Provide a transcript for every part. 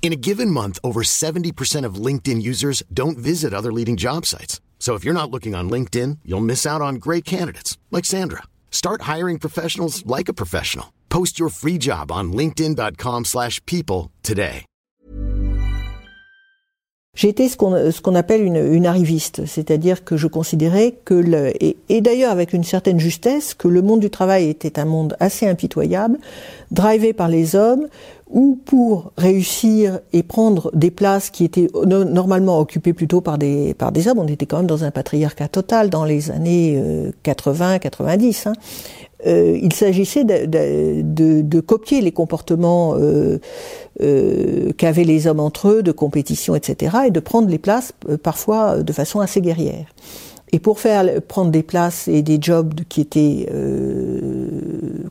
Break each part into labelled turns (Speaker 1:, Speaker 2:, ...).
Speaker 1: In a given month, over 70% of LinkedIn users don't visit other leading job sites. So if you're not looking on LinkedIn, you'll miss out on great candidates like Sandra. Start hiring professionals like a professional. Post your free job on linkedin.com/people today.
Speaker 2: J'étais ce qu'on ce qu'on appelle une, une arriviste, c'est-à-dire que je considérais que et, et d'ailleurs avec une certaine justesse que le monde du travail était un monde assez impitoyable, drivé par les hommes, où pour réussir et prendre des places qui étaient no- normalement occupées plutôt par des par des hommes, on était quand même dans un patriarcat total dans les années 80-90. Hein. Euh, il s'agissait de, de, de, de copier les comportements euh, euh, qu'avaient les hommes entre eux, de compétition, etc., et de prendre les places euh, parfois euh, de façon assez guerrière. Et pour faire prendre des places et des jobs qui étaient euh,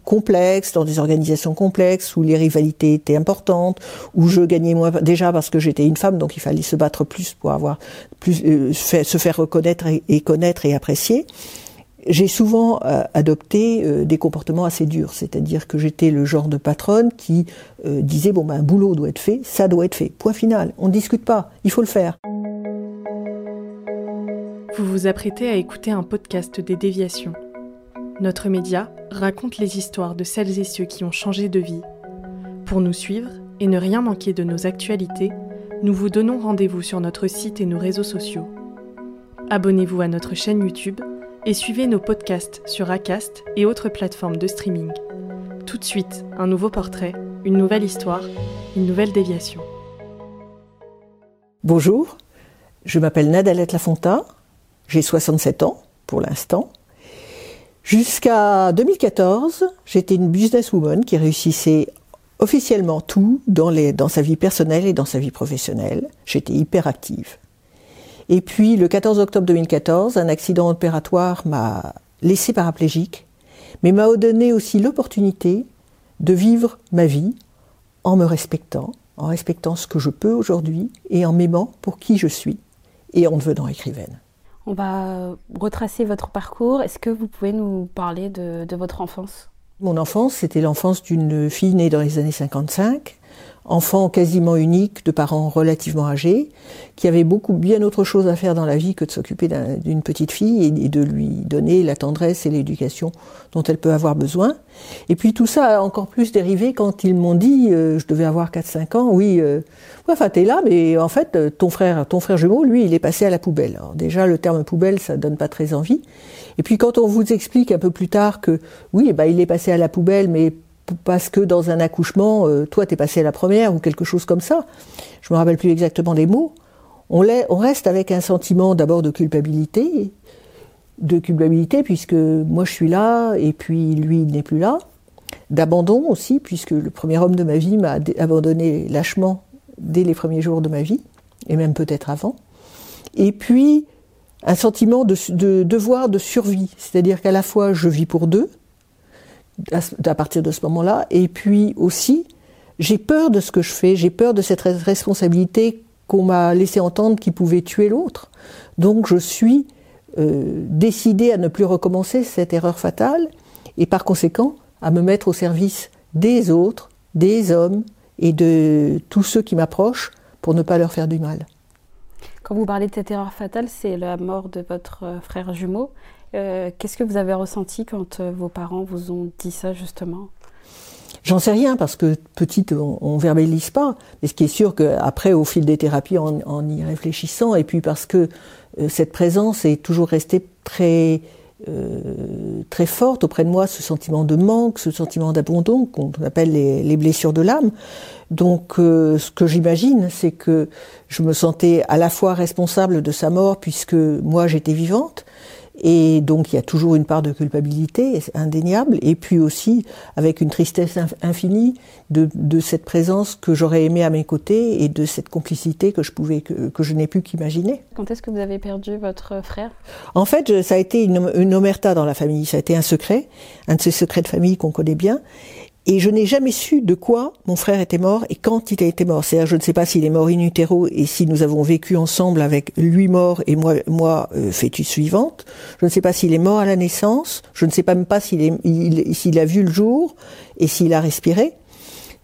Speaker 2: complexes, dans des organisations complexes, où les rivalités étaient importantes, où je gagnais moins, déjà parce que j'étais une femme, donc il fallait se battre plus pour avoir plus, euh, se faire reconnaître et, et connaître et apprécier. J'ai souvent euh, adopté euh, des comportements assez durs, c'est-à-dire que j'étais le genre de patronne qui euh, disait bon ben un boulot doit être fait, ça doit être fait, point final, on ne discute pas, il faut le faire.
Speaker 3: Vous vous apprêtez à écouter un podcast des déviations. Notre média raconte les histoires de celles et ceux qui ont changé de vie. Pour nous suivre et ne rien manquer de nos actualités, nous vous donnons rendez-vous sur notre site et nos réseaux sociaux. Abonnez-vous à notre chaîne YouTube et suivez nos podcasts sur Acast et autres plateformes de streaming. Tout de suite, un nouveau portrait, une nouvelle histoire, une nouvelle déviation.
Speaker 2: Bonjour, je m'appelle Nadalette Lafontaine, j'ai 67 ans pour l'instant. Jusqu'à 2014, j'étais une businesswoman qui réussissait officiellement tout dans, sa vie personnelle et dans sa vie professionnelle. J'étais hyper active. Et puis, le 14 octobre 2014, un accident opératoire m'a laissé paraplégique, mais m'a donné aussi l'opportunité de vivre ma vie en me respectant, en respectant ce que je peux aujourd'hui et en m'aimant pour qui je suis et en devenant écrivaine.
Speaker 4: On va retracer votre parcours. Est-ce que vous pouvez nous parler de, votre enfance?
Speaker 2: Mon enfance, c'était l'enfance d'une fille née dans les années 55, enfant quasiment unique de parents relativement âgés, qui avait beaucoup bien autre chose à faire dans la vie que de s'occuper d'un- d'une petite fille et, de lui donner la tendresse et l'éducation dont elle peut avoir besoin. Et puis tout ça a encore plus dérivé quand ils m'ont dit, euh, je devais avoir 4-5 ans, oui, euh, enfin t'es là, mais en fait euh, ton frère, ton frère jumeau, lui, il est passé à la poubelle. Alors déjà le terme poubelle, ça donne pas très envie. Et puis quand on vous explique un peu plus tard que oui, eh ben, il est passé à la poubelle, mais parce que dans un accouchement, euh, toi t'es passé à la première ou quelque chose comme ça. Je me rappelle plus exactement les mots. On, on reste avec un sentiment d'abord de culpabilité, de culpabilité puisque moi je suis là et puis lui il n'est plus là, d'abandon aussi puisque le premier homme de ma vie m'a abandonné lâchement dès les premiers jours de ma vie et même peut-être avant. Et puis un sentiment de devoir de survie, c'est-à-dire qu'à la fois je vis pour deux à, partir de ce moment-là, et puis aussi j'ai peur de ce que je fais, j'ai peur de cette res- responsabilité qu'on m'a laissé entendre qui pouvait tuer l'autre. Donc je suis euh, décidée à ne plus recommencer cette erreur fatale et par conséquent à me mettre au service des autres, des hommes et de tous ceux qui m'approchent pour ne pas leur faire du mal.
Speaker 4: Quand vous parlez de cette erreur fatale, c'est la mort de votre euh, frère jumeau. Euh, Qu'est-ce que vous avez ressenti quand euh, vos parents vous ont dit ça justement?
Speaker 2: J'en sais rien parce que petite, on, on verbalise pas. Mais ce qui est sûr qu'après, au fil des thérapies, en, y réfléchissant, et puis parce que cette présence est toujours restée très euh, très forte auprès de moi, ce sentiment de manque, ce sentiment d'abandon qu'on appelle les, les blessures de l'âme. Donc, euh, ce que j'imagine, c'est que je me sentais à la fois responsable de sa mort puisque moi j'étais vivante, Et donc il y a toujours une part de culpabilité indéniable, et puis aussi avec une tristesse infinie de, de cette présence que j'aurais aimé à mes côtés et de cette complicité que je pouvais que, que je n'ai pu qu'imaginer.
Speaker 4: Quand est-ce que vous avez perdu votre frère?
Speaker 2: En fait, ça a été une, une omerta dans la famille, ça a été un secret, un de ces secrets de famille qu'on connaît bien. Et je n'ai jamais su de quoi mon frère était mort et quand il a été mort. C'est-à-dire, je ne sais pas s'il est mort in utero et si nous avons vécu ensemble avec lui mort et moi, moi euh, fœtus suivante. Je ne sais pas s'il est mort à la naissance. Je ne sais pas même pas s'il a vu le jour et s'il a respiré.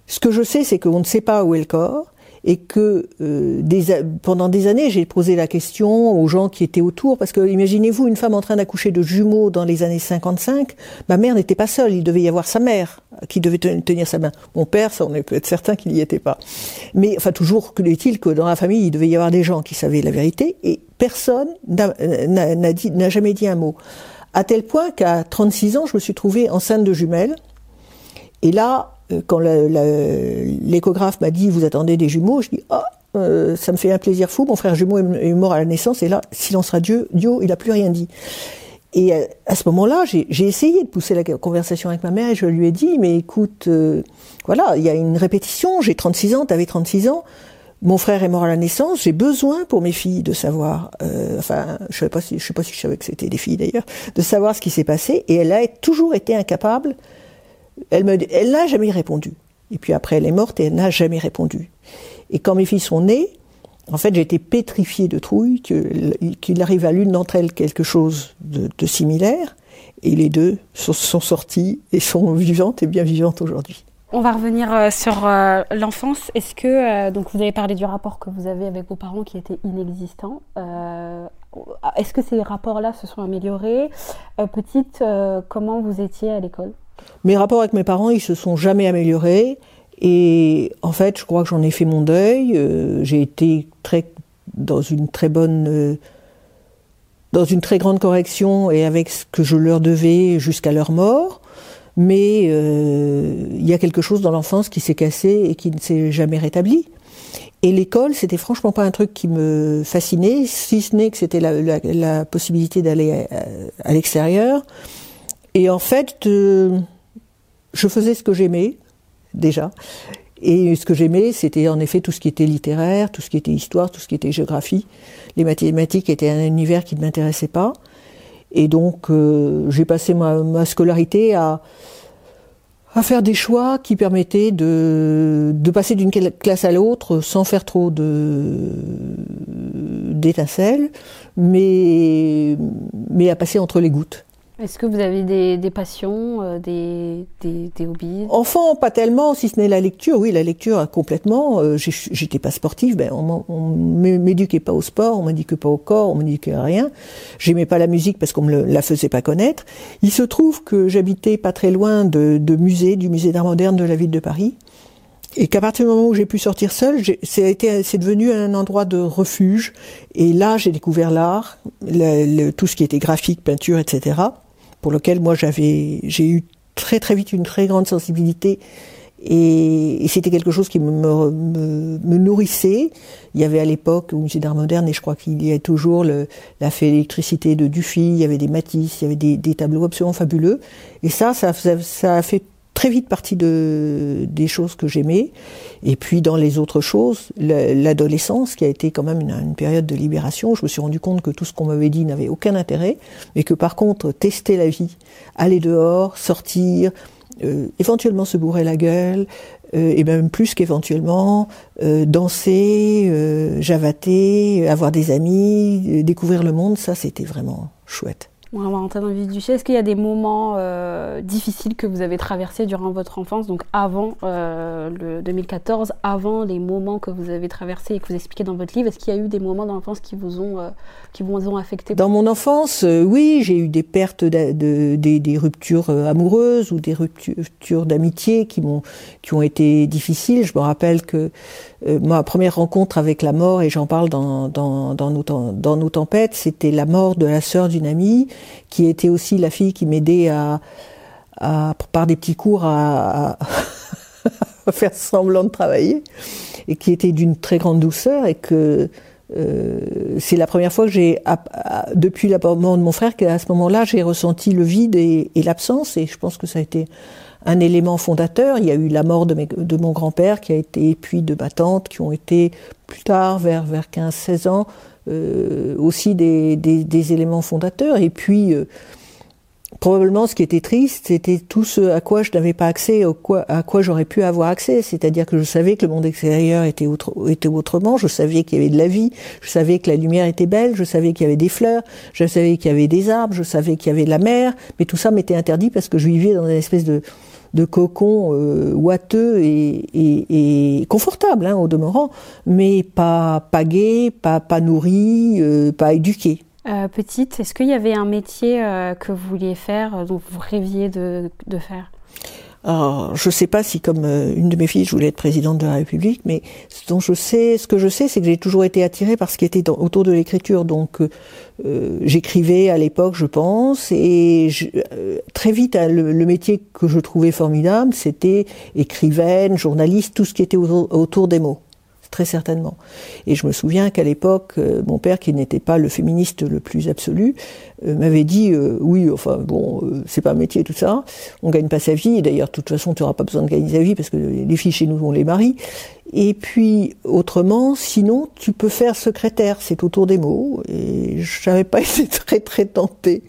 Speaker 2: Ce que je sais, c'est qu'on ne sait pas où est le corps et que euh, des, pendant des années, j'ai posé la question aux gens qui étaient autour, parce que imaginez-vous une femme en train d'accoucher de jumeaux dans les années 55, ma mère n'était pas seule, il devait y avoir sa mère qui devait tenir sa main. Mon père, ça on est peut-être certain qu'il n'y était pas. Mais enfin toujours est-il que dans la famille, il devait y avoir des gens qui savaient la vérité, et personne n'a jamais dit un mot. À tel point qu'à 36 ans, je me suis trouvée enceinte de jumelles, et là, quand l'échographe m'a dit vous attendez des jumeaux, je dis ah euh, ça me fait un plaisir fou. Mon frère jumeau est mort à la naissance et là silence radieux, Dio il a plus rien dit. Et euh, à ce moment-là, j'ai essayé de pousser la conversation avec ma mère et je lui ai dit mais écoute voilà il y a une répétition. J'ai 36 ans, t'avais 36 ans. Mon frère est mort à la naissance. J'ai besoin pour mes filles de savoir. enfin, je sais pas si je sais pas si je savais que c'était des filles d'ailleurs, de savoir ce qui s'est passé. Et elle a toujours été incapable elle n'a jamais répondu. Et puis après, elle est morte et elle n'a jamais répondu. Et quand mes filles sont nées, en fait, été pétrifiée de trouille qu'il arrive à l'une d'entre elles quelque chose de, similaire. Et les deux sont, sont, sorties et sont vivantes et bien vivantes aujourd'hui.
Speaker 4: On va revenir euh, sur euh, l'enfance. Est-ce que, euh, donc vous avez parlé du rapport que vous avez avec vos parents qui était inexistant. Est-ce que ces rapports-là se sont améliorés? Petite, comment vous étiez à l'école?
Speaker 2: Mes rapports avec mes parents, ils se sont jamais améliorés. Et en fait, je crois que j'en ai fait mon deuil. Euh, j'ai été très, dans une très bonne, euh, dans une très grande correction et avec ce que je leur devais jusqu'à leur mort. Mais euh, il y a quelque chose dans l'enfance qui s'est cassé et qui ne s'est jamais rétabli. Et l'école, c'était franchement pas un truc qui me fascinait, si ce n'est que c'était la, possibilité d'aller à, l'extérieur. Et en fait, je faisais ce que j'aimais, déjà. Et ce que j'aimais, c'était en effet tout ce qui était littéraire, tout ce qui était histoire, tout ce qui était géographie. Les mathématiques étaient un univers qui ne m'intéressait pas. Et donc, euh, j'ai passé ma, scolarité à, faire des choix qui permettaient de, passer d'une classe à l'autre sans faire trop d'étincelles, mais à passer entre les gouttes.
Speaker 4: Est-ce que vous avez des, passions, euh, des, des, hobbies?
Speaker 2: Enfant, pas tellement, si ce n'est la lecture. Oui, la lecture complètement. Euh, J'étais pas sportive, ben on, m'éduquait pas au sport, on m'éduquait pas au corps, on m'éduquait à rien. J'aimais pas la musique parce qu'on me la faisait pas connaître. Il se trouve que j'habitais pas très loin de, de musées, du musée d'art moderne de la ville de Paris. Et qu'à partir du moment où j'ai pu sortir seule, c'est devenu un endroit de refuge. Et là, j'ai découvert l'art, tout ce qui était graphique, peinture, etc pour lequel moi j'avais, j'ai eu très très vite une très grande sensibilité et, c'était quelque chose qui me, me, nourrissait. Il y avait à l'époque au musée d'art moderne, et je crois qu'il y a toujours le, la fée électricité de Dufy, il y avait des Matisse, il y avait des, des tableaux absolument fabuleux. Et ça, ça, ça a fait très vite partie de, des choses que j'aimais. Et puis dans les autres choses, l'adolescence, qui a été quand même une, période de libération, je me suis rendu compte que tout ce qu'on m'avait dit n'avait aucun intérêt, mais que par contre, tester la vie, aller dehors, sortir, euh, éventuellement se bourrer la gueule, euh, et même plus qu'éventuellement euh, danser, javater, avoir des amis, découvrir le monde, ça c'était vraiment chouette.
Speaker 4: On va rentrer dans le vif du sujet. Est-ce qu'il y a des moments euh, difficiles que vous avez traversés durant votre enfance, donc avant euh, le 2014, avant les moments que vous avez traversés et que vous expliquez dans votre livre Est-ce qu'il y a eu des moments dans l'enfance qui vous ont euh, qui vous ont affecté
Speaker 2: Dans mon enfance, oui, j'ai eu des pertes, de, des, ruptures amoureuses ou des ruptures d'amitié qui ont été difficiles. Je me rappelle que ma première rencontre avec la mort, et j'en parle dans, dans, dans, nos, tempêtes, c'était la mort de la sœur d'une amie qui était aussi la fille qui m'aidait à, par des petits cours à, faire semblant de travailler et qui était d'une très grande douceur et que c'est la première fois que j'ai, depuis l'abandon de mon frère, qu'à ce moment-là, j'ai ressenti le vide et l'absence, et je pense que ça a été un élément fondateur. Il y a eu la mort de, de mon grand-père qui a été, puis de ma tante, qui ont été plus tard, vers, vers 15-16 ans, euh, aussi des, des, des, éléments fondateurs. Et puis, euh, probablement, ce qui était triste, c'était tout ce à quoi je n'avais pas accès, quoi, à quoi j'aurais pu avoir accès. C'est-à-dire que je savais que le monde extérieur était, autre, était autrement, je savais qu'il y avait de la vie, je savais que la lumière était belle, je savais qu'il y avait des fleurs, je savais qu'il y avait des arbres, je savais qu'il y avait de la mer, mais tout ça m'était interdit parce que je vivais dans une espèce de de cocon euh, et, confortable hein, au demeurant, mais pas, pas gai, pas, pas nourri, euh, pas éduqué.
Speaker 4: Euh, petite, est-ce qu'il y avait un métier que vous vouliez faire, dont vous rêviez de faire?
Speaker 2: Alors, je ne sais pas si, comme une de mes filles, je voulais être présidente de la République, mais ce dont je sais, ce que je sais, c'est que j'ai toujours été attirée par ce qui était autour de l'écriture. Donc, euh, j'écrivais à l'époque, je pense, et euh, très vite, hein, le, métier que je trouvais formidable, c'était écrivaine, journaliste, tout ce qui était autour des mots très certainement. Et je me souviens qu'à l'époque, euh, mon père, qui n'était pas le féministe le plus absolu, euh, m'avait dit euh, oui, enfin bon, c'est pas un métier tout ça, on gagne pas sa vie. Et d'ailleurs, de toute façon, tu n'auras pas besoin de gagner sa vie parce que les filles chez nous, on les marie. Et puis autrement, sinon, tu peux faire secrétaire, c'est autour des mots. Et je n'avais pas été très très tentée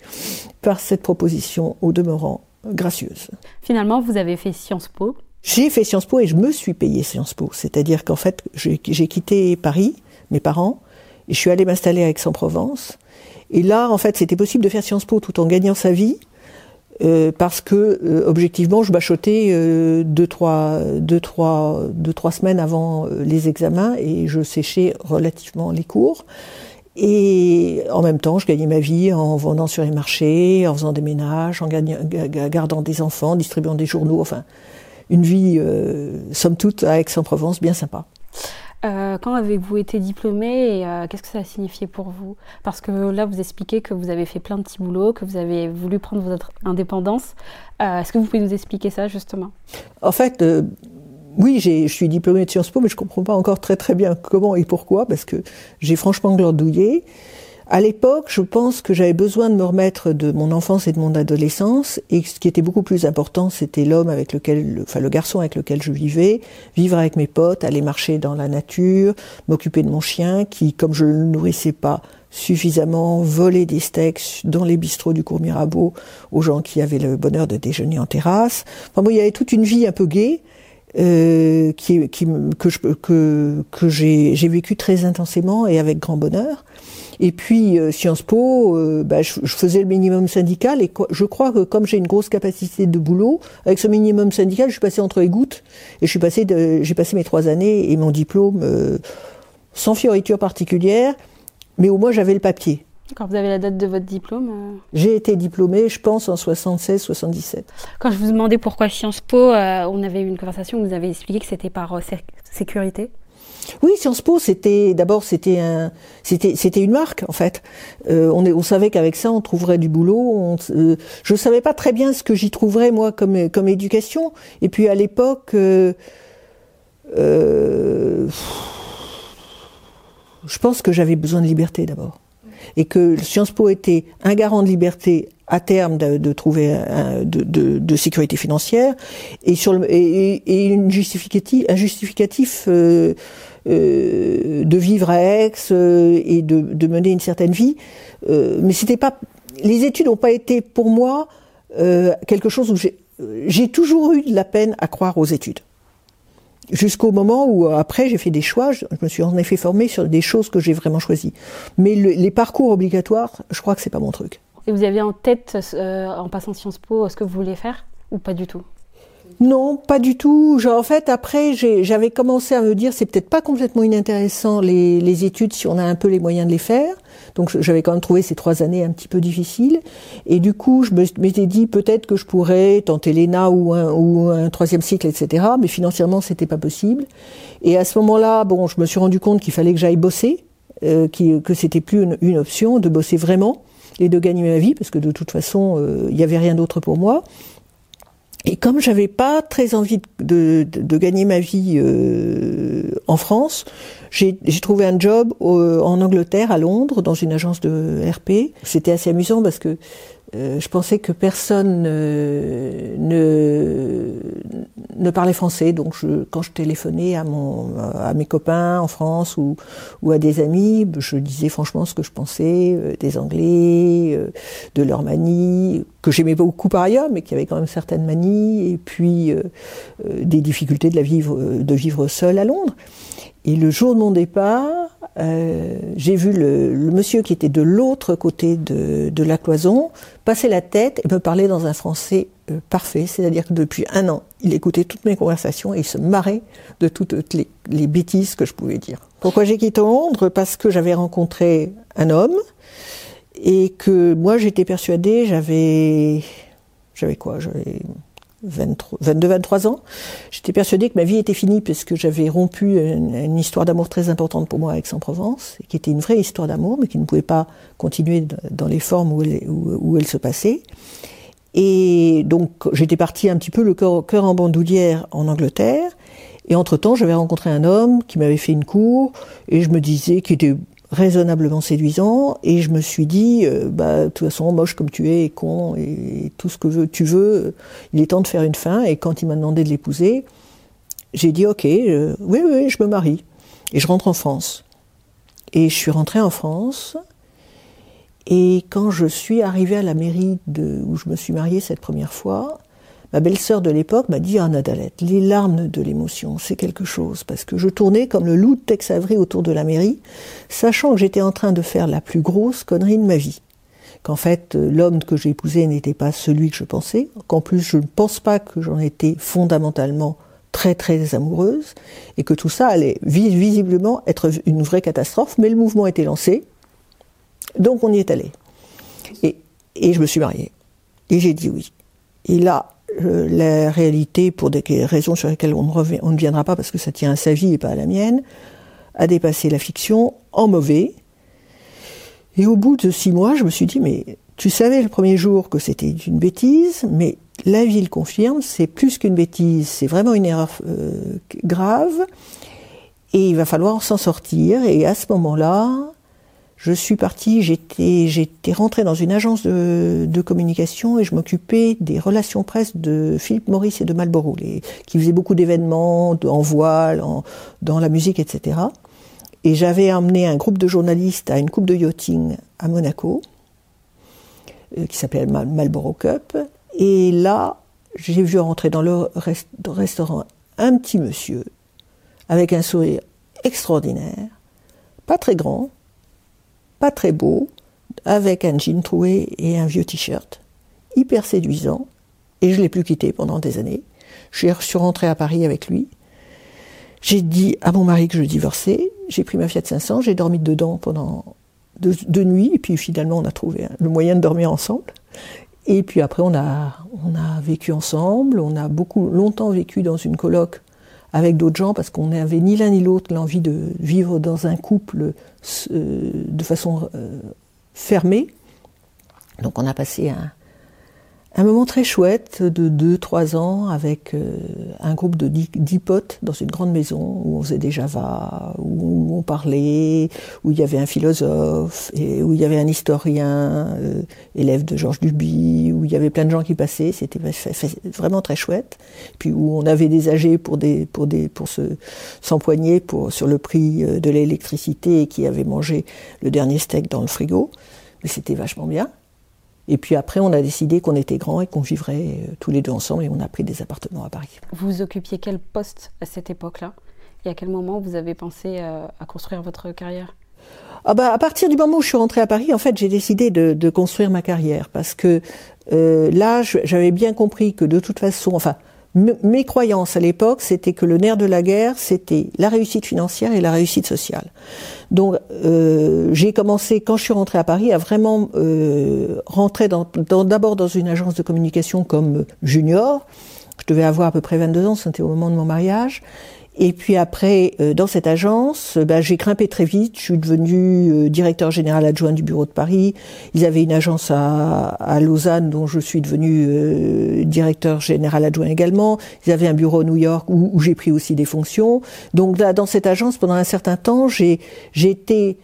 Speaker 2: par cette proposition au demeurant gracieuse.
Speaker 4: Finalement, vous avez fait Sciences Po.
Speaker 2: J'ai fait Sciences Po et je me suis payé Sciences Po. C'est-à-dire qu'en fait, j'ai quitté Paris, mes parents, et je suis allée m'installer à Aix-en-Provence. Et là, en fait, c'était possible de faire Sciences Po tout en gagnant sa vie, euh, parce que, euh, objectivement, je bachotais euh, deux, trois, deux, trois, deux, trois semaines avant euh, les examens et je séchais relativement les cours. Et en même temps, je gagnais ma vie en vendant sur les marchés, en faisant des ménages, en gagnant, gardant des enfants, distribuant des journaux, enfin, une vie, euh, somme toute, à Aix-en-Provence, bien sympa.
Speaker 4: Euh, quand avez-vous été diplômé et euh, qu'est-ce que ça a signifié pour vous? Parce que là, vous expliquez que vous avez fait plein de petits boulots, que vous avez voulu prendre votre indépendance. Est-ce que vous pouvez nous expliquer ça justement?
Speaker 2: En fait, oui, je suis diplômé de Sciences Po, mais je ne comprends pas encore très très bien comment et pourquoi, parce que j'ai franchement glandouillé. À l'époque, je pense que j'avais besoin de me remettre de mon enfance et de mon adolescence, et ce qui était beaucoup plus important, c'était l'homme avec lequel, enfin le garçon avec lequel je vivais, vivre avec mes potes, aller marcher dans la nature, m'occuper de mon chien, qui, comme je ne le nourrissais pas suffisamment, volait des steaks dans les bistrots du cours Mirabeau aux gens qui avaient le bonheur de déjeuner en terrasse. Enfin bon, il y avait toute une vie un peu gaie. Euh, qui, que, j'ai vécu très intensément et avec grand bonheur. Et puis euh, Sciences Po, euh, bah, je, faisais le minimum syndical et je crois que comme j'ai une grosse capacité de boulot, avec ce minimum syndical, je suis passé entre les gouttes et j'ai passé mes trois années et mon diplôme sans fioriture particulière, mais au moins j'avais le papier.
Speaker 4: Quand vous avez la date de votre diplôme
Speaker 2: J'ai été diplômée, je pense, en 76-77.
Speaker 4: Quand je vous demandais pourquoi Sciences Po, on avait eu une conversation où vous avez expliqué que c'était par sécurité.
Speaker 2: Oui, Sciences Po, c'était d'abord c'était un c'était c'était une marque en fait. Euh, on, est, on savait qu'avec ça on trouverait du boulot. On, euh, je savais pas très bien ce que j'y trouverais moi comme comme éducation. Et puis à l'époque, euh, euh je pense que j'avais besoin de liberté d'abord et que Sciences Po était un garant de liberté à terme de, trouver de, sécurité financière et un justificatif euh, euh, de vivre à Aix euh, et de, mener une certaine vie. Mais c'était pas, les études n'ont pas été pour moi quelque chose où j'ai toujours eu de la peine à croire aux études. Jusqu'au moment où après j'ai fait des choix, je me suis en effet formée sur des choses que j'ai vraiment choisies. Mais les parcours obligatoires, je crois que c'est pas mon truc.
Speaker 4: Et vous aviez en tête, en passant Sciences Po, ce que vous vouliez faire ou pas du tout?
Speaker 2: Non, pas du tout. Genre, en fait, après, j'avais commencé à me dire, c'est peut-être pas complètement inintéressant les, les, études si on a un peu les moyens de les faire. Donc, j'avais quand même trouvé ces trois années un petit peu difficiles. Et du coup, je m'étais dit peut-être que je pourrais tenter l'ENA ou un, ou un troisième cycle, etc. Mais financièrement, c'était pas possible. Et à ce moment-là, bon, je me suis rendu compte qu'il fallait que j'aille bosser, euh, que c'était plus une, option de bosser vraiment et de gagner ma vie, parce que de toute façon, euh, il n'y avait rien d'autre pour moi. Et comme j'avais pas très envie de, de, gagner ma vie euh, en France, j'ai trouvé un job en Angleterre, à Londres, dans une agence de RP. C'était assez amusant parce que euh, je pensais que personne ne, ne parlait français, donc je, quand je téléphonais à, mon, à mes copains en France ou, à des amis, je disais franchement ce que je pensais euh, des Anglais, euh, de leur manie, que j'aimais beaucoup par ailleurs, mais qui avaient quand même certaines manies, et puis des difficultés de, la vivre, de vivre seul à Londres. Et le jour de mon départ, euh, j'ai vu le, monsieur qui était de l'autre côté de, la cloison passer la tête et me parler dans un français euh, parfait, c'est-à-dire que depuis un an, il écoutait toutes mes conversations et il se marrait de toutes les, les bêtises que je pouvais dire. Pourquoi j'ai quitté Londres? Parce que j'avais rencontré un homme et que moi j'étais persuadée, j'avais, j'avais quoi? J'avais 22-23 ans, j'étais persuadée que ma vie était finie parce que j'avais rompu une, histoire d'amour très importante pour moi avec Aix-en-Provence, qui était une vraie histoire d'amour, mais qui ne pouvait pas continuer dans les formes où elle, où, elle se passait. Et donc j'étais partie un petit peu le cœur en bandoulière en Angleterre. Et entre-temps, j'avais rencontré un homme qui m'avait fait une cour, et je me disais qu'il était raisonnablement séduisant et je me suis dit euh, bah de toute façon moche comme tu es et con et, tout ce que tu veux il est temps de faire une fin et quand il m'a demandé de l'épouser j'ai dit ok euh, oui oui je me marie. Et je rentre en France. Et je suis rentrée en France et quand je suis arrivée à la mairie de, où je me suis mariée cette première fois Ma belle-sœur de l'époque m'a dit, ah Nadalette, les larmes de l'émotion, c'est quelque chose, parce que je tournais comme le loup de Tex Avery autour de la mairie, sachant que j'étais en train de faire la plus grosse connerie de ma vie. Qu'en fait, l'homme que j'ai épousé n'était pas celui que je pensais, qu'en plus je ne pense pas que j'en étais fondamentalement très très amoureuse, et que tout ça allait visiblement être une vraie catastrophe, mais le mouvement était lancé, donc on y est allé. Et, et je me suis mariée. Et j'ai dit oui. Et là, euh, la réalité, pour des raisons sur lesquelles on ne, viendra pas parce que ça tient à sa vie et pas à la mienne, a dépassé la fiction en mauvais. Et au bout de six mois, je me suis dit, mais tu savais le premier jour que c'était une bêtise, mais la vie le confirme, c'est plus qu'une bêtise, c'est vraiment une erreur euh, grave, et il va falloir s'en sortir. Et à ce moment-là, je suis partie, j'étais, j'étais rentrée dans une agence de, communication et je m'occupais des relations presse de Philippe Maurice et de Marlborough, les, qui faisaient beaucoup d'événements en voile, dans la musique, etc. Et j'avais emmené un groupe de journalistes à une coupe de yachting à Monaco, euh, qui s'appelle Marlborough Cup. Et là, j'ai vu rentrer dans le restaurant un petit monsieur avec un sourire extraordinaire, pas très grand, pas très beau, avec un jean troué et un vieux t-shirt, hyper séduisant, et je l'ai plus quitté pendant des années. Je suis rentrée à Paris avec lui. J'ai dit à mon mari que je divorçais. J'ai pris ma Fiat 500, j'ai dormi dedans pendant deux, nuits, et puis finalement on a trouvé le moyen de dormir ensemble. Et puis après on a, on a vécu ensemble, on a beaucoup longtemps vécu dans une coloc avec d'autres gens parce qu'on n'avait ni l'un ni l'autre l'envie de vivre dans un couple euh, de façon euh, fermée. Donc on a passé un, un moment très chouette de 2-3 ans avec euh, un groupe de 10 potes dans une grande maison où on faisait des Java, où on parlait, où il y avait un philosophe, et où il y avait un historien, euh, élève de Georges Duby, où il y avait plein de gens qui passaient, c'était vraiment très chouette. Puis où on avait des âgés pour des pour des pour se s'empoigner pour sur le prix euh, de l'électricité et qui avaient mangé le dernier steak dans le frigo, mais c'était vachement bien. Et puis après, on a décidé qu'on était grands et qu'on vivrait euh, tous les deux ensemble et on a pris des appartements à Paris.
Speaker 4: Vous occupiez quel poste à cette époque-là? Et à quel moment vous avez pensé euh, à construire votre carrière?
Speaker 2: Ah bah, à partir du moment où je suis rentrée à Paris, en fait, j'ai décidé de, construire ma carrière parce que euh, là, j'avais bien compris que de toute façon, enfin, mes croyances à l'époque, c'était que le nerf de la guerre, c'était la réussite financière et la réussite sociale. Donc, euh, j'ai commencé, quand je suis rentrée à Paris, à vraiment euh, rentrer d'abord dans, une agence de communication comme junior. Je devais avoir à peu près 22 ans, c'était au moment de mon mariage. Et puis après, euh, dans cette agence, bah, j'ai grimpé très vite. Je suis devenu euh, directeur général adjoint du bureau de Paris. Ils avaient une agence à, à Lausanne dont je suis devenu euh, directeur général adjoint également. Ils avaient un bureau à New York où, où j'ai pris aussi des fonctions. Donc là, dans cette agence, pendant un certain temps, j'ai été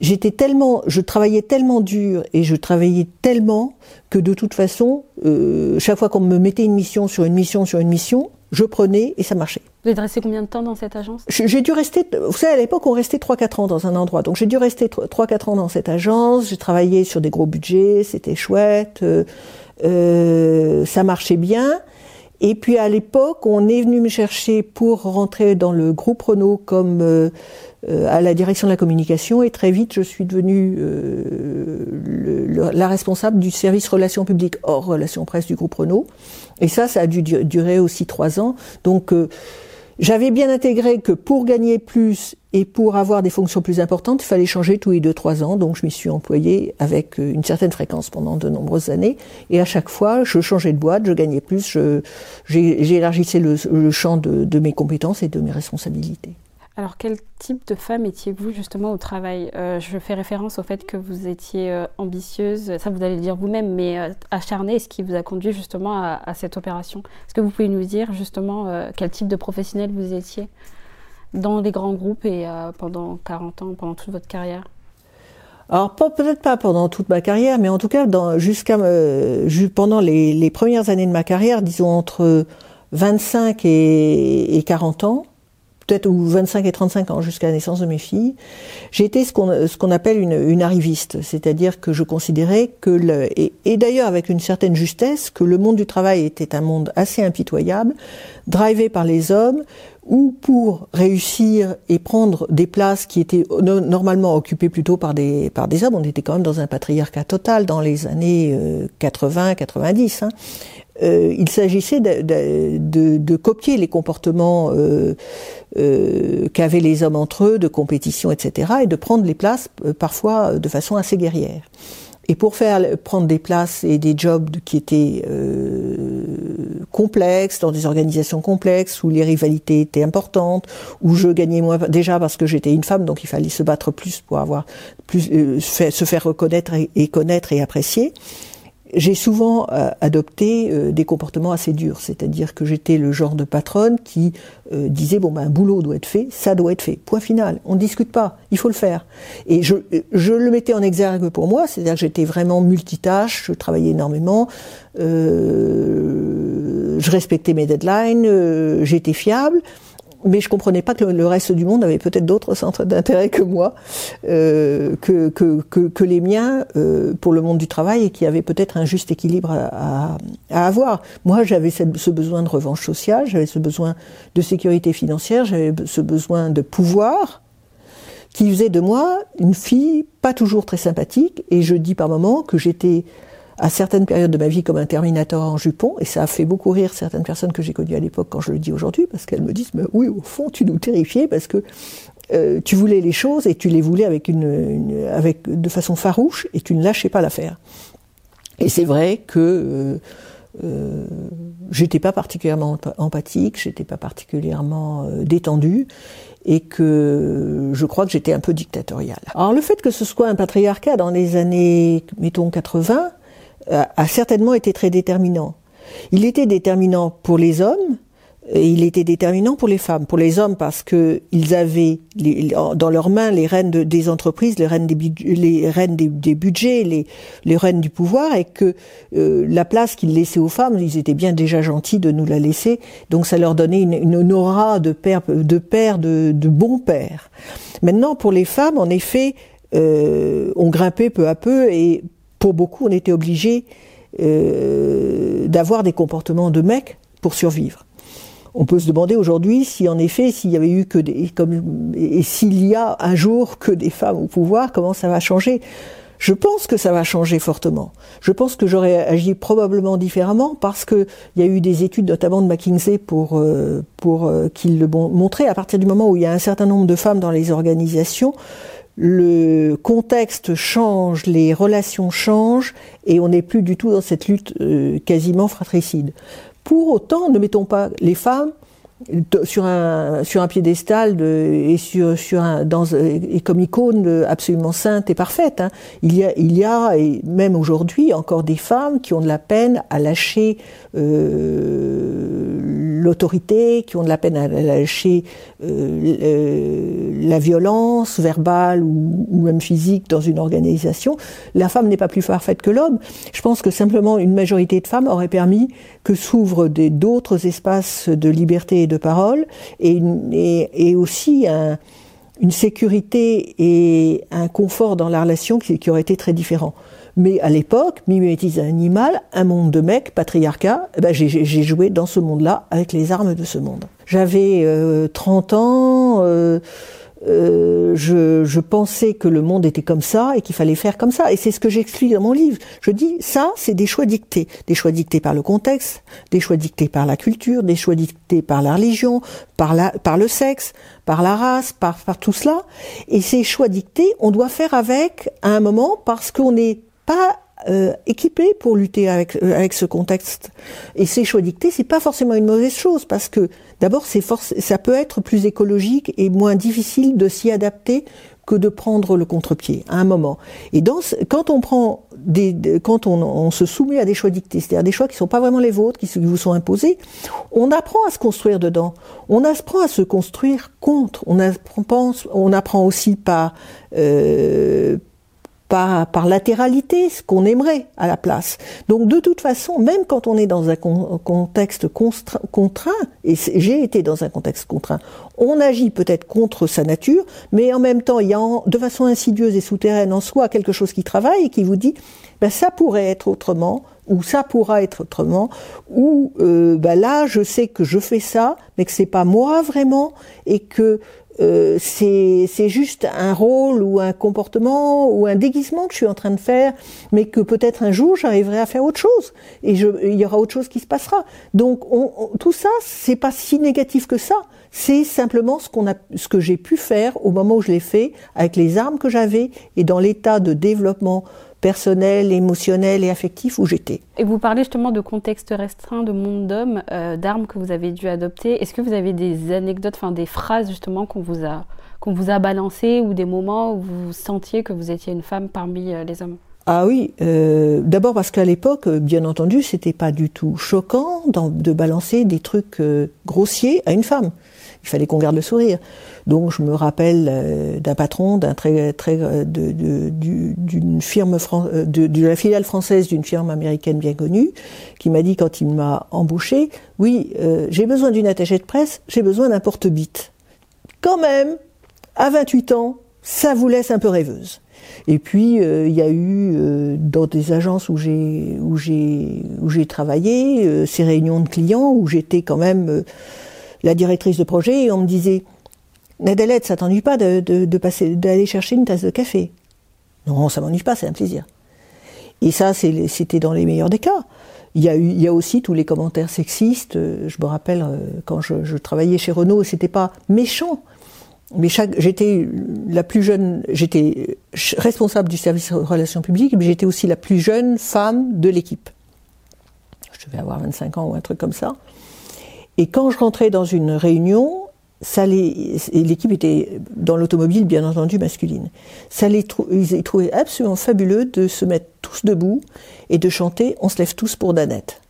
Speaker 2: j'étais tellement, je travaillais tellement dur et je travaillais tellement que de toute façon, euh, chaque fois qu'on me mettait une mission sur une mission sur une mission, je prenais et ça marchait.
Speaker 4: Vous êtes resté combien de temps dans cette agence?
Speaker 2: J'ai dû rester, vous savez, à l'époque, on restait 3-4 ans dans un endroit. Donc j'ai dû rester 3-4 ans dans cette agence. J'ai travaillé sur des gros budgets, c'était chouette, euh, euh, ça marchait bien. Et puis à l'époque, on est venu me chercher pour rentrer dans le groupe Renault comme euh, euh, à la direction de la communication et très vite je suis devenue euh, le, la responsable du service relations publiques hors relations presse du groupe Renault. Et ça, ça a dû durer aussi trois ans. Donc euh, j'avais bien intégré que pour gagner plus et pour avoir des fonctions plus importantes, il fallait changer tous les deux trois ans. Donc je m'y suis employée avec euh, une certaine fréquence pendant de nombreuses années. Et à chaque fois, je changeais de boîte, je gagnais plus, j'élargissais le, champ de mes compétences et de mes responsabilités.
Speaker 4: Alors, quel type de femme étiez-vous justement au travail? Euh, Je fais référence au fait que vous étiez euh, ambitieuse, ça vous allez le dire vous-même, mais euh, acharnée, ce qui vous a conduit justement à, cette opération. Est-ce que vous pouvez nous dire justement quel type de professionnel vous étiez dans les grands groupes et pendant 40 ans, pendant toute votre carrière?
Speaker 2: Alors peut-être pas pendant toute ma carrière, mais en tout cas jusqu'à pendant les, premières années de ma carrière, disons entre 25 et, et 40 ans, peut-être ou 25 et 35 ans jusqu'à la naissance de mes filles, j'ai été ce qu'on appelle une, arriviste, c'est-à-dire que je considérais que et d'ailleurs avec une certaine justesse que le monde du travail était un monde assez impitoyable, drivé par les hommes, où pour réussir et prendre des places qui étaient normalement occupées plutôt par des par des hommes, on était quand même dans un patriarcat total dans les années 80-90. Hein. Euh, il s'agissait de, copier les comportements euh, euh, qu'avaient les hommes entre eux, de compétition, etc., et de prendre les places euh, parfois de façon assez guerrière. Et pour faire prendre des places et des jobs qui étaient euh, complexes, dans des organisations complexes, où les rivalités étaient importantes, où je gagnais moins déjà parce que j'étais une femme, donc il fallait se battre plus pour avoir plus euh, se faire reconnaître et connaître et apprécier j'ai souvent euh, adopté euh, des comportements assez durs, c'est-à-dire que j'étais le genre de patronne qui euh, disait bon ben un boulot doit être fait, ça doit être fait, point final, on ne discute pas, il faut le faire. Et je, je le mettais en exergue pour moi, c'est-à-dire que j'étais vraiment multitâche, je travaillais énormément, euh, je respectais mes deadlines, j'étais fiable mais je comprenais pas que le reste du monde avait peut-être d'autres centres d'intérêt que moi, euh, que, que, que, les miens euh, pour le monde du travail et qui avaient peut-être un juste équilibre à, à, à avoir. Moi, j'avais ce besoin de revanche sociale, j'avais ce besoin de sécurité financière, j'avais ce besoin de pouvoir qui faisait de moi une fille pas toujours très sympathique et je dis par moments que j'étais à certaines périodes de ma vie comme un Terminator en jupon, et ça a fait beaucoup rire certaines personnes que j'ai connues à l'époque quand je le dis aujourd'hui, parce qu'elles me disent, mais oui, au fond, tu nous terrifiais parce que euh, tu voulais les choses et tu les voulais avec une, avec de façon farouche et tu ne lâchais pas l'affaire. Et c'est vrai que euh, euh, j'étais pas particulièrement empathique, j'étais pas particulièrement détendue et que je crois que j'étais un peu dictatoriale. Alors le fait que ce soit un patriarcat dans les années, mettons 80, a certainement été très déterminant. Il était déterminant pour les hommes, et il était déterminant pour les femmes. Pour les hommes parce que ils avaient dans leurs mains les rênes de, des entreprises, les rênes des, les rênes des, budgets, les, les rênes du pouvoir, et que euh, la place qu'ils laissaient aux femmes, ils étaient bien déjà gentils de nous la laisser. Donc ça leur donnait une, une aura de père, de père, de, de bon père. Maintenant, pour les femmes, en effet, euh, on grimpait peu à peu et pour beaucoup, on était obligé euh, d'avoir des comportements de mecs pour survivre. On peut se demander aujourd'hui si en effet, s'il y avait eu que des, comme, et s'il y a un jour que des femmes au pouvoir, comment ça va changer? Je pense que ça va changer fortement. Je pense que j'aurais agi probablement différemment parce que il y a eu des études, notamment de McKinsey, pour euh, pour euh, le montraient. À partir du moment où il y a un certain nombre de femmes dans les organisations, le contexte change, les relations changent, et on n'est plus du tout dans cette lutte euh, quasiment fratricide. Pour autant, ne mettons pas les femmes sur un piédestal de, et comme icône absolument sainte et parfaite. Hein. Il y a il y a et même aujourd'hui encore des femmes qui ont de la peine à lâcher euh, l'autorité, qui ont de la peine à lâcher euh, la violence verbale ou, même physique dans une organisation. La femme n'est pas plus parfaite que l'homme. Je pense que simplement une majorité de femmes aurait permis que s'ouvrent d'autres espaces de liberté et de parole et, aussi un, une sécurité et un confort dans la relation qui, qui aurait été très différent. Mais à l'époque, mimétise un animal, un monde de mecs, patriarcat, eh ben j'ai joué dans ce monde-là avec les armes de ce monde. J'avais euh, 30 ans, euh, euh, je, je, pensais que le monde était comme ça et qu'il fallait faire comme ça. Et c'est ce que j'explique dans mon livre. Je dis, ça, c'est des choix dictés. Des choix dictés par le contexte, des choix dictés par la culture, des choix dictés par la religion, par, la, par le sexe, par la race, par, par tout cela. Et ces choix dictés, on doit faire avec à un moment parce qu'on n'est euh, équipé pour lutter avec, euh, avec ce contexte. Et ces choix dictés, c'est pas forcément une mauvaise chose parce que d'abord, c'est ça peut être plus écologique et moins difficile de s'y adapter que de prendre le contre-pied à un moment. Et dans quand on prend des, quand on, se soumet à des choix dictés, c'est-à-dire des choix qui sont pas vraiment les vôtres, qui, vous sont imposés, on apprend à se construire dedans. On apprend à se construire contre. On apprend, on apprend aussi pas euh, par, latéralité ce qu'on aimerait à la place. Donc de toute façon, même quand on est dans un contexte contraint, et j'ai été dans un contexte contraint, on agit peut-être contre sa nature, mais en même temps, il y a de façon insidieuse et souterraine en soi quelque chose qui travaille et qui vous dit, ben, ça pourrait être autrement, ou ça pourra être autrement, ou euh, ben là, je sais que je fais ça, mais que c'est pas moi vraiment, et que euh, c'est juste un rôle ou un comportement ou un déguisement que je suis en train de faire, mais que peut-être un jour j'arriverai à faire autre chose et je, il y aura autre chose qui se passera. Donc on, on, tout ça, c'est pas si négatif que ça. C'est simplement ce qu'on a, ce que j'ai pu faire au moment où je l'ai fait, avec les armes que j'avais et dans l'état de développement personnel, émotionnel et affectif où j'étais.
Speaker 4: Et vous parlez justement de contexte restreint, de monde d'hommes, euh, d'armes que vous avez dû adopter. Est-ce que vous avez des anecdotes, enfin des phrases justement qu'on vous a qu'on vous a balancées ou des moments où vous sentiez que vous étiez une femme parmi euh, les hommes?
Speaker 2: Ah oui, euh, d'abord parce qu'à l'époque, bien entendu, c'était pas du tout choquant de balancer des trucs euh, grossiers à une femme. Il fallait qu'on garde le sourire. Donc je me rappelle euh, d'un patron d'un très très euh, d'une firme de, de, la filiale française d'une firme américaine bien connue qui m'a dit quand il m'a embauché, oui, j'ai besoin d'une attachée de presse, j'ai besoin d'un porte-bite. Quand même, à 28 ans, ça vous laisse un peu rêveuse. Et puis il y a eu dans des agences où j'ai où j'ai où j'ai travaillé ces réunions de clients où j'étais quand même la directrice de projet et on me disait Nadalette, ça t'ennuie pas de, de, passer, d'aller chercher une tasse de café? Non, ça m'ennuie pas, c'est un plaisir. Et ça, c'était dans les meilleurs des cas. Il y, a il y a aussi tous les commentaires sexistes. Je me rappelle euh, quand je, je travaillais chez Renault, c'était pas méchant. Mais j'étais la plus jeune, j'étais responsable du service relations publiques, mais j'étais aussi la plus jeune femme de l'équipe. Je devais avoir 25 ans ou un truc comme ça. Et quand je rentrais dans une réunion, l'équipe était dans l'automobile bien entendu masculine. Ça les ils trouvaient absolument fabuleux de se mettre tous debout et de chanter On se lève tous pour Danette.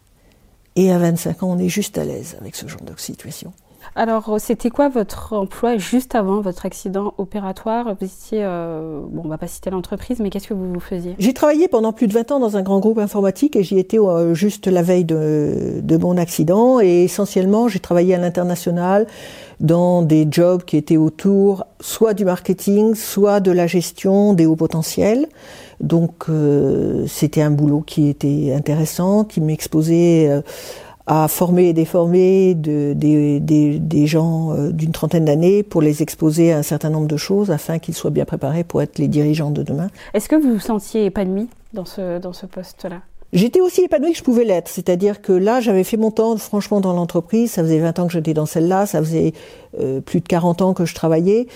Speaker 2: Et à 25 ans, on est juste à l'aise avec ce genre de situation.
Speaker 4: Alors, euh, c'était quoi votre emploi juste avant votre accident opératoire? Vous étiez, euh, bon, on va pas citer l'entreprise, mais qu'est-ce que vous faisiez?
Speaker 2: J'ai travaillé pendant plus de 20 ans dans un grand groupe informatique et j'y étais euh, juste la veille de, mon accident. Et essentiellement, j'ai travaillé à l'international dans des jobs qui étaient autour soit du marketing, soit de la gestion des hauts potentiels. Donc, c'était un boulot qui était intéressant, qui m'exposait à former et déformer de, des, des, des, gens euh, d'une trentaine d'années pour les exposer à un certain nombre de choses afin qu'ils soient bien préparés pour être les dirigeants de demain.
Speaker 4: Est-ce que vous vous sentiez épanoui dans ce, dans ce poste-là?
Speaker 2: J'étais aussi épanouie que je pouvais l'être, c'est-à-dire que là, j'avais fait mon temps, franchement, dans l'entreprise. Ça faisait 20 ans que j'étais dans celle-là, ça faisait euh, plus de 40 ans que je travaillais.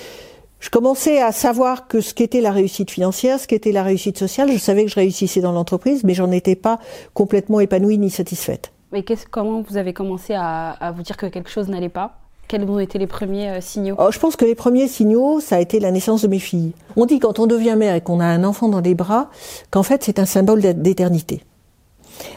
Speaker 2: Je commençais à savoir que ce qu'était la réussite financière, ce qu'était la réussite sociale. Je savais que je réussissais dans l'entreprise, mais j'en étais pas complètement épanouie ni satisfaite.
Speaker 4: Mais comment vous avez commencé à, vous dire que quelque chose n'allait pas? Quels ont été les premiers euh, signaux?
Speaker 2: Oh, Je pense que les premiers signaux, ça a été la naissance de mes filles. On dit quand on devient mère et qu'on a un enfant dans les bras, qu'en fait c'est un symbole d'éternité.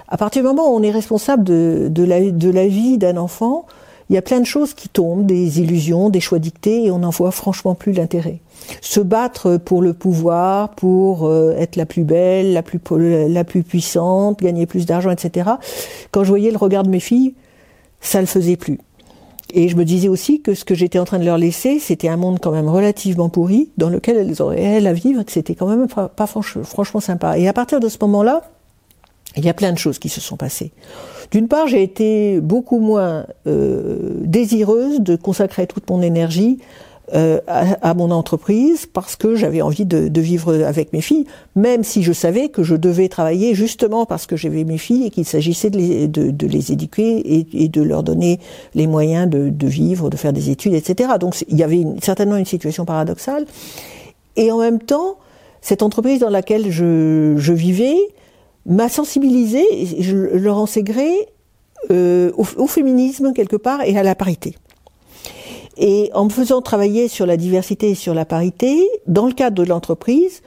Speaker 2: À partir du moment où on est responsable de la vie d'un enfant, il y a plein de choses qui tombent, des illusions, des choix dictés, et on n'en voit franchement plus l'intérêt. Se battre pour le pouvoir, pour euh, être la plus belle, la plus, puissante, gagner plus d'argent, etc. Quand je voyais le regard de mes filles, ça le faisait plus. Et je me disais aussi que ce que j'étais en train de leur laisser, c'était un monde quand même relativement pourri, dans lequel elles auraient elles à vivre, que c'était quand même pas franchement sympa. Et à partir de ce moment-là, il y a plein de choses qui se sont passées. D'une part, j'ai été beaucoup moins euh, désireuse de consacrer toute mon énergie euh, à, mon entreprise parce que j'avais envie de, vivre avec mes filles, même si je savais que je devais travailler justement parce que j'avais mes filles et qu'il s'agissait de les, éduquer et, et, de leur donner les moyens de, vivre, de faire des études, etc. Donc il y avait certainement une situation paradoxale. Et en même temps, cette entreprise dans laquelle je vivais, m'a sensibilisé, je le rends euh, au, au, féminisme quelque part et à la parité. Et en me faisant travailler sur la diversité et sur la parité, dans le cadre de l'entreprise,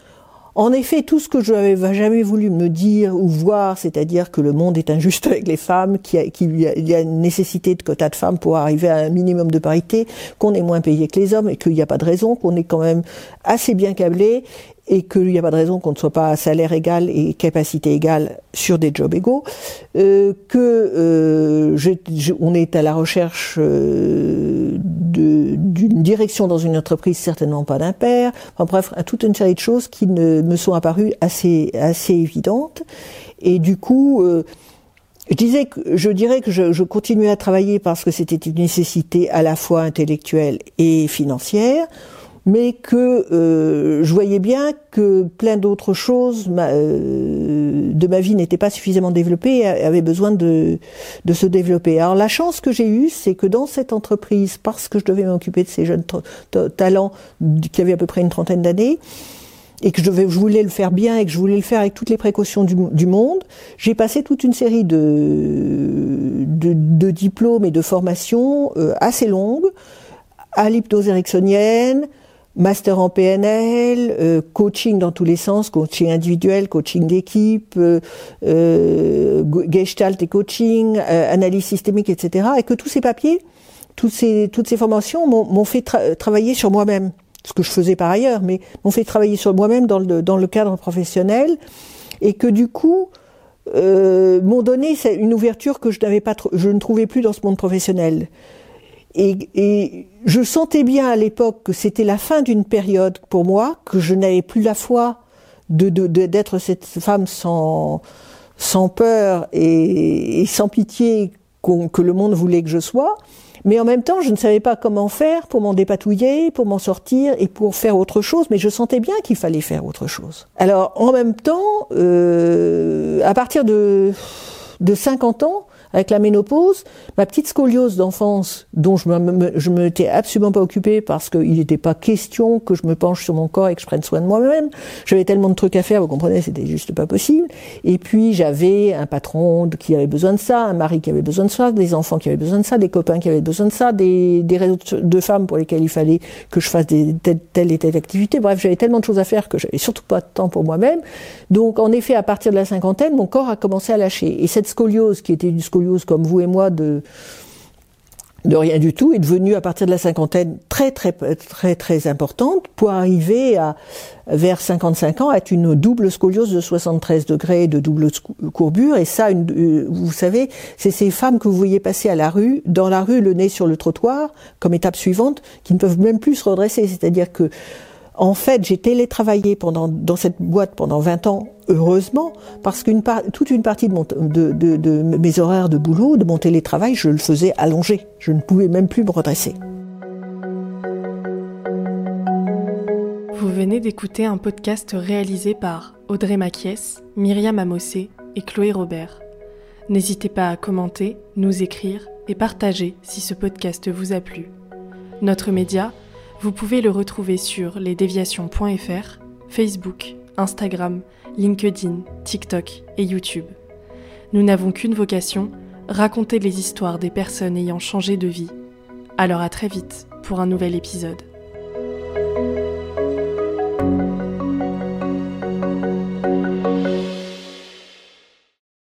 Speaker 2: en effet, tout ce que je n'avais jamais voulu me dire ou voir, c'est-à-dire que le monde est injuste avec les femmes, qu'il y, a une nécessité de quotas de femmes pour arriver à un minimum de parité, qu'on est moins payé que les hommes et qu'il n'y a pas de raison, qu'on est quand même assez bien câblé et qu'il n'y a pas de raison qu'on ne soit pas à salaire égal et capacité égale sur des jobs égaux, euh, que euh, on est à la recherche euh, d'une direction dans une entreprise certainement pas d'impair, enfin bref, toute une série de choses qui me sont apparues assez assez évidentes. Et du coup euh, je disais que je dirais que je, je continuais à travailler parce que c'était une nécessité à la fois intellectuelle et financière mais que euh, je voyais bien que plein d'autres choses euh, de ma vie n'étaient pas suffisamment développées et avaient besoin de, de se développer. Alors la chance que j'ai eue, c'est que dans cette entreprise, parce que je devais m'occuper de ces jeunes talents qui avaient à peu près une trentaine d'années, et que je, voulais le faire bien et que je voulais le faire avec toutes les précautions du, du monde, j'ai passé toute une série de, de, de diplômes et de formations euh, assez longues à l'hypnose ericksonienne, master en PNL, euh, coaching dans tous les sens, coaching individuel, coaching d'équipe, euh, euh, gestalt et coaching, analyse systémique, etc. Et que tous ces papiers, toutes ces, formations m'ont fait travailler sur moi-même, ce que je faisais par ailleurs, mais m'ont fait travailler sur moi-même dans le, cadre professionnel, et que du coup, m'ont donné une ouverture que je pas, je ne trouvais plus dans ce monde professionnel. Et, et, je sentais bien à l'époque que c'était la fin d'une période pour moi, que je n'avais plus la foi de, d'être cette femme sans, sans peur et, et sans pitié que le monde voulait que je sois. Mais en même temps, je ne savais pas comment faire pour m'en dépatouiller, pour m'en sortir et pour faire autre chose. Mais je sentais bien qu'il fallait faire autre chose. Alors, en même temps, euh, à partir de, de 50 ans, avec la ménopause, ma petite scoliose d'enfance, dont je me, je m'étais absolument pas occupée parce qu'il n'était pas question que je me penche sur mon corps et que je prenne soin de moi-même. J'avais tellement de trucs à faire, vous comprenez, c'était juste pas possible. Et puis j'avais un patron qui avait besoin de ça, un mari qui avait besoin de ça, des enfants qui avaient besoin de ça, des copains qui avaient besoin de ça, des, des réseaux de femmes pour lesquels il fallait que je fasse telle, telle et telle activité. Bref, j'avais tellement de choses à faire que j'avais surtout pas de temps pour moi-même. Donc en effet, à partir de la cinquantaine, mon corps a commencé à lâcher. Et cette scoliose qui était une scoliose comme vous et moi de de rien du tout est devenue à partir de la cinquantaine très très très très importante pour arriver à vers 55 ans être une double scoliose de 73 degrés de double courbure. Et ça euh, vous savez c'est ces femmes que vous voyez passer à la rue dans la rue le nez sur le trottoir comme étape suivante qui ne peuvent même plus se redresser. C'est-à-dire que en fait, j'ai télétravaillé pendant, dans cette boîte pendant 20 ans, heureusement, parce qu'une toute une partie de, mes horaires de boulot, de mon télétravail, je le faisais allongé. Je ne pouvais même plus me redresser.
Speaker 3: Vous venez d'écouter un podcast réalisé par Audrey Maquies, Myriam Amossé et Chloé Robert. N'hésitez pas à commenter, nous écrire et partager si ce podcast vous a plu. Notre média vous pouvez le retrouver sur lesdéviations.fr, Facebook, Instagram, LinkedIn, TikTok et YouTube. Nous n'avons qu'une vocation, raconter les histoires des personnes ayant changé de vie. Alors à très vite pour un nouvel épisode.